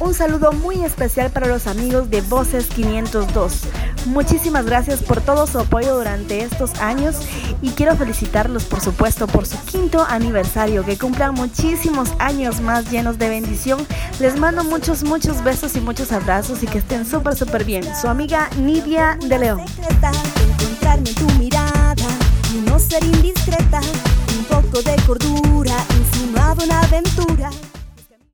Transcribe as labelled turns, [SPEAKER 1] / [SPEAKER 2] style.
[SPEAKER 1] un saludo muy especial para los amigos de Voces 502. Muchísimas gracias por todo su apoyo durante estos años y quiero felicitarlos por supuesto por su quinto aniversario, que cumplan muchísimos años más llenos de bendición. Les mando muchos, muchos besos y muchos abrazos y que estén súper, súper bien. Su amiga Nidia de León.
[SPEAKER 2] Encontrarme tu mirada y no ser indiscreta, un poco de cordura, insinuado una aventura.